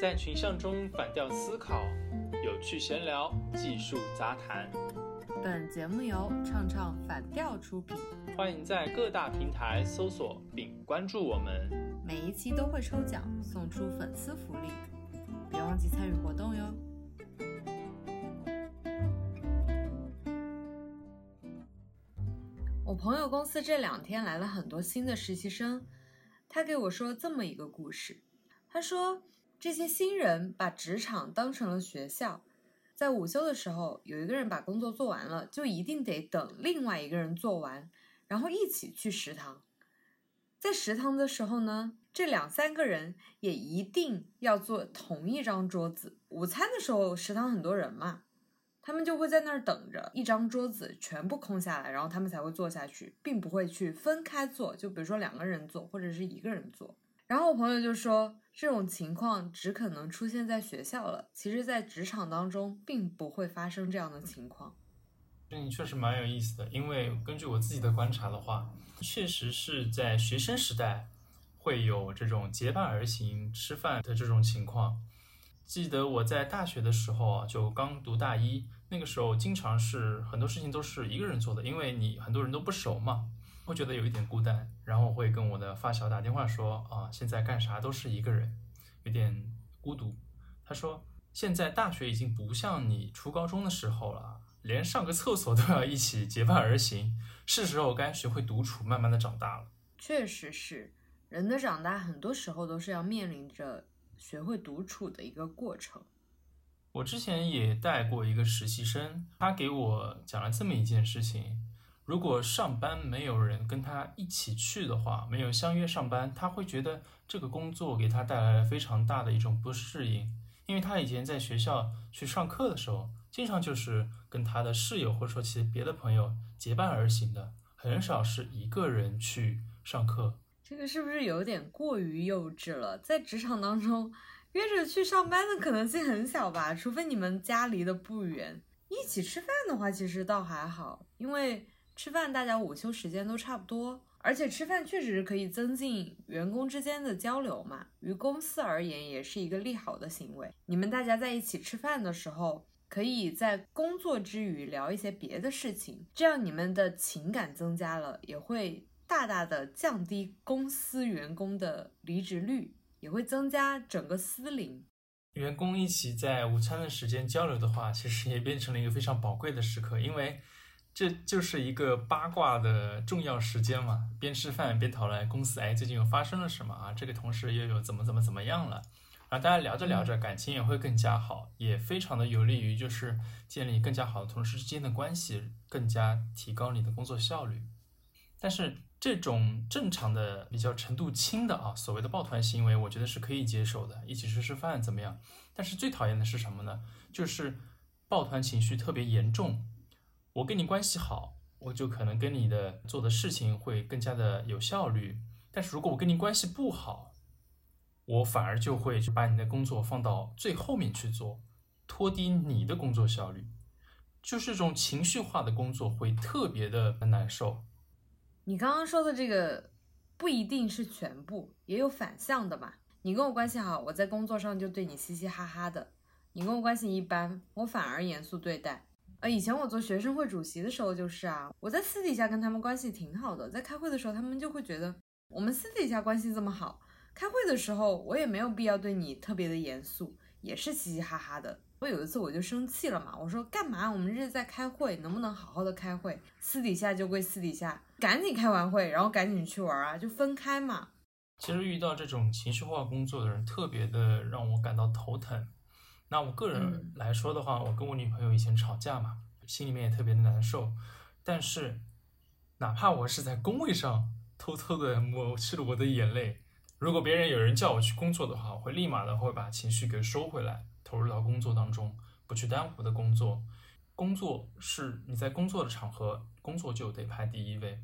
在群像中反调思考，有趣闲聊，技术杂谈。本节目由唱唱反调出品，欢迎在各大平台搜索并关注我们。每一期都会抽奖送出粉丝福利，别忘记参与活动哟。我朋友公司这两天来了很多新的实习生，他给我说这么一个故事。他说，这些新人把职场当成了学校，在午休的时候，有一个人把工作做完了，就一定得等另外一个人做完，然后一起去食堂。在食堂的时候呢，这两三个人也一定要坐同一张桌子。午餐的时候，食堂很多人嘛，他们就会在那儿等着，一张桌子全部空下来，然后他们才会坐下去，并不会去分开坐。就比如说两个人坐，或者是一个人坐。然后我朋友就说。这种情况只可能出现在学校了，其实，在职场当中并不会发生这样的情况。这确实蛮有意思的，因为根据我自己的观察的话，确实是在学生时代会有这种结伴而行吃饭的这种情况。记得我在大学的时候啊，就刚读大一，那个时候经常是很多事情都是一个人做的，因为你很多人都不熟嘛。会觉得有一点孤单，然后我会跟我的发小打电话说啊，现在干啥都是一个人，有点孤独。他说，现在大学已经不像你初高中的时候了，连上个厕所都要一起结伴而行，是时候该学会独处，慢慢的长大了。确实是，人的长大很多时候都是要面临着学会独处的一个过程。我之前也带过一个实习生，他给我讲了这么一件事情。如果上班没有人跟他一起去的话，没有相约上班，他会觉得这个工作给他带来了非常大的一种不适应。因为他以前在学校去上课的时候，经常就是跟他的室友或者说其别的朋友结伴而行的，很少是一个人去上课。这个是不是有点过于幼稚了？在职场当中，约着去上班的可能性很小吧？除非你们家离得不远，一起吃饭的话，其实倒还好，因为。吃饭，大家午休时间都差不多，而且吃饭确实是可以增进员工之间的交流嘛。于公司而言，也是一个利好的行为。你们大家在一起吃饭的时候，可以在工作之余聊一些别的事情，这样你们的情感增加了，也会大大的降低公司员工的离职率，也会增加整个司龄。员工一起在午餐的时间交流的话，其实也变成了一个非常宝贵的时刻，因为。这就是一个八卦的重要时间嘛，边吃饭边讨论公司，哎，最近又发生了什么啊？这个同事又有怎么怎么怎么样了？啊大家聊着聊着，感情也会更加好，也非常的有利于就是建立更加好的同事之间的关系，更加提高你的工作效率。但是这种正常的比较程度轻的啊，所谓的抱团行为，我觉得是可以接受的，一起吃吃饭怎么样？但是最讨厌的是什么呢？就是抱团情绪特别严重。我跟你关系好，我就可能跟你的做的事情会更加的有效率。但是如果我跟你关系不好，我反而就会把你的工作放到最后面去做，拖低你的工作效率。就是这种情绪化的工作会特别的难受。你刚刚说的这个不一定是全部，也有反向的嘛。你跟我关系好，我在工作上就对你嘻嘻哈哈的；你跟我关系一般，我反而严肃对待。呃，以前我做学生会主席的时候就是啊，我在私底下跟他们关系挺好的，在开会的时候他们就会觉得我们私底下关系这么好，开会的时候我也没有必要对你特别的严肃，也是嘻嘻哈哈的。我有一次我就生气了嘛，我说干嘛？我们这是在开会，能不能好好的开会？私底下就归私底下，赶紧开完会，然后赶紧去玩啊，就分开嘛。其实遇到这种情绪化工作的人，特别的让我感到头疼。那我个人来说的话，我跟我女朋友以前吵架嘛，心里面也特别的难受。但是，哪怕我是在工位上偷偷的抹去了我的眼泪，如果别人有人叫我去工作的话，我会立马的会把情绪给收回来，投入到工作当中，不去耽误我的工作。工作是你在工作的场合，工作就得排第一位。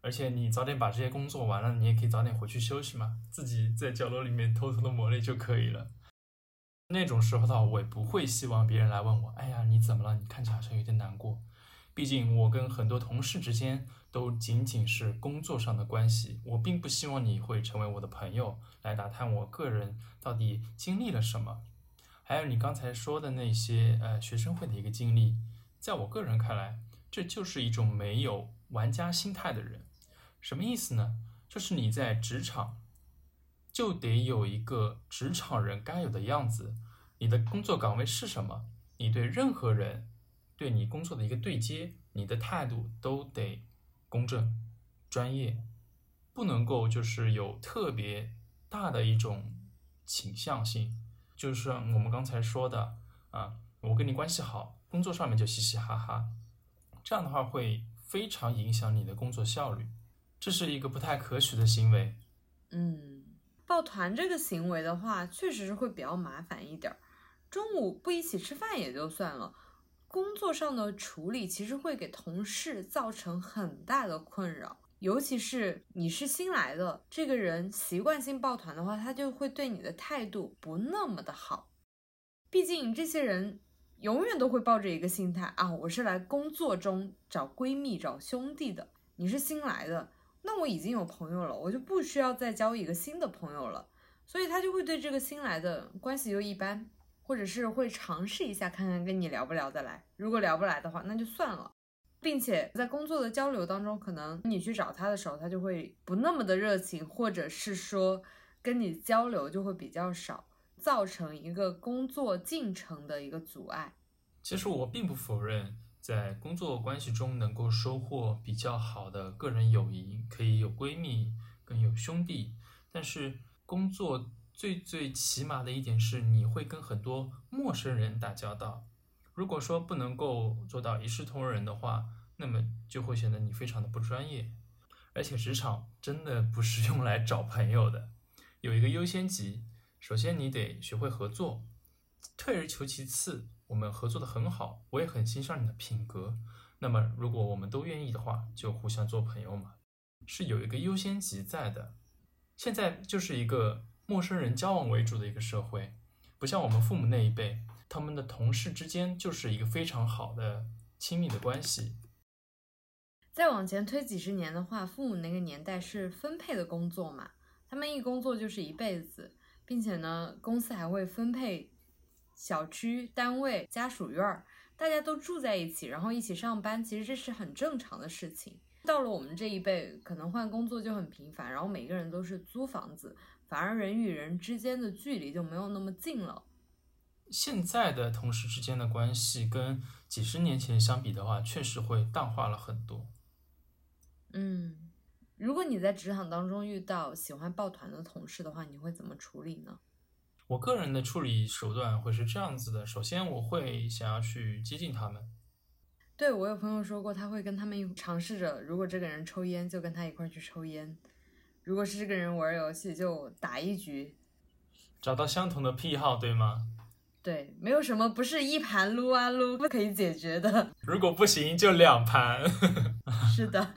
而且你早点把这些工作完了，你也可以早点回去休息嘛，自己在角落里面偷偷的抹泪就可以了。那种时候的话，我也不会希望别人来问我，哎呀，你怎么了？你看起来好像有点难过。毕竟我跟很多同事之间都仅仅是工作上的关系，我并不希望你会成为我的朋友，来打探我个人到底经历了什么。还有你刚才说的那些呃学生会的一个经历，在我个人看来，这就是一种没有玩家心态的人。什么意思呢？就是你在职场就得有一个职场人该有的样子，你的工作岗位是什么？你对任何人。对你工作的一个对接，你的态度都得公正、专业，不能够就是有特别大的一种倾向性。就是我们刚才说的啊，我跟你关系好，工作上面就嘻嘻哈哈，这样的话会非常影响你的工作效率，这是一个不太可取的行为。嗯，抱团这个行为的话，确实是会比较麻烦一点儿。中午不一起吃饭也就算了。工作上的处理其实会给同事造成很大的困扰，尤其是你是新来的这个人，习惯性抱团的话，他就会对你的态度不那么的好。毕竟这些人永远都会抱着一个心态啊，我是来工作中找闺蜜、找兄弟的。你是新来的，那我已经有朋友了，我就不需要再交一个新的朋友了，所以他就会对这个新来的关系就一般。或者是会尝试一下，看看跟你聊不聊得来。如果聊不来的话，那就算了。并且在工作的交流当中，可能你去找他的时候，他就会不那么的热情，或者是说跟你交流就会比较少，造成一个工作进程的一个阻碍。其实我并不否认，在工作关系中能够收获比较好的个人友谊，可以有闺蜜，更有兄弟。但是工作。最最起码的一点是，你会跟很多陌生人打交道。如果说不能够做到一视同仁的话，那么就会显得你非常的不专业。而且职场真的不是用来找朋友的，有一个优先级。首先你得学会合作，退而求其次，我们合作的很好，我也很欣赏你的品格。那么如果我们都愿意的话，就互相做朋友嘛，是有一个优先级在的。现在就是一个。陌生人交往为主的一个社会，不像我们父母那一辈，他们的同事之间就是一个非常好的亲密的关系。再往前推几十年的话，父母那个年代是分配的工作嘛，他们一工作就是一辈子，并且呢，公司还会分配小区、单位、家属院儿，大家都住在一起，然后一起上班，其实这是很正常的事情。到了我们这一辈，可能换工作就很频繁，然后每个人都是租房子。反而人与人之间的距离就没有那么近了。现在的同事之间的关系跟几十年前相比的话，确实会淡化了很多。嗯，如果你在职场当中遇到喜欢抱团的同事的话，你会怎么处理呢？我个人的处理手段会是这样子的：首先，我会想要去接近他们。对我有朋友说过，他会跟他们尝试着，如果这个人抽烟，就跟他一块去抽烟。如果是这个人玩游戏，就打一局，找到相同的癖好，对吗？对，没有什么不是一盘撸啊撸不可以解决的。如果不行，就两盘。是的，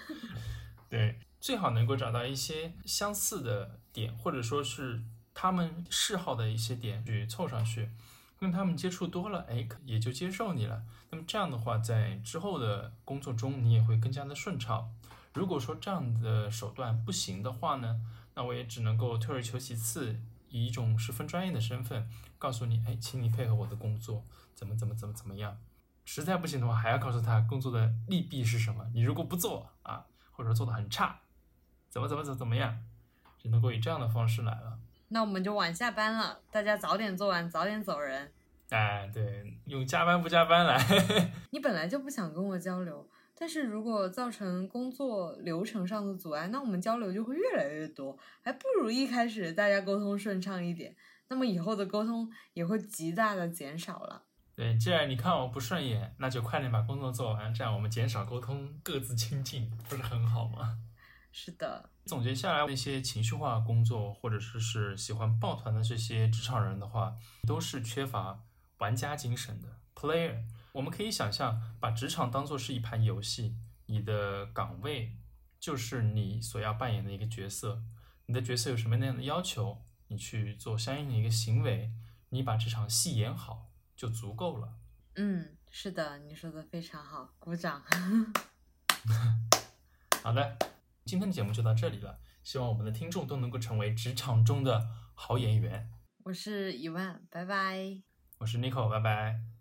对，最好能够找到一些相似的点，或者说是他们嗜好的一些点去凑上去，跟他们接触多了，哎，也就接受你了。那么这样的话，在之后的工作中，你也会更加的顺畅。如果说这样的手段不行的话呢，那我也只能够退而求其次，以一种十分专业的身份告诉你，哎，请你配合我的工作，怎么怎么怎么怎么样。实在不行的话，还要告诉他工作的利弊是什么。你如果不做啊，或者做的很差，怎么怎么怎怎么样，只能够以这样的方式来了。那我们就晚下班了，大家早点做完，早点走人。哎，对，用加班不加班来。你本来就不想跟我交流。但是如果造成工作流程上的阻碍，那我们交流就会越来越多，还不如一开始大家沟通顺畅一点，那么以后的沟通也会极大的减少了。对，既然你看我不顺眼，那就快点把工作做完，这样我们减少沟通，各自亲近，不是很好吗？是的。总结下来，那些情绪化工作或者说是喜欢抱团的这些职场人的话，都是缺乏玩家精神的 player。我们可以想象，把职场当做是一盘游戏，你的岗位就是你所要扮演的一个角色。你的角色有什么样的要求，你去做相应的一个行为，你把这场戏演好就足够了。嗯，是的，你说的非常好，鼓掌。好的，今天的节目就到这里了，希望我们的听众都能够成为职场中的好演员。我是一万，拜拜。我是 Nico，拜拜。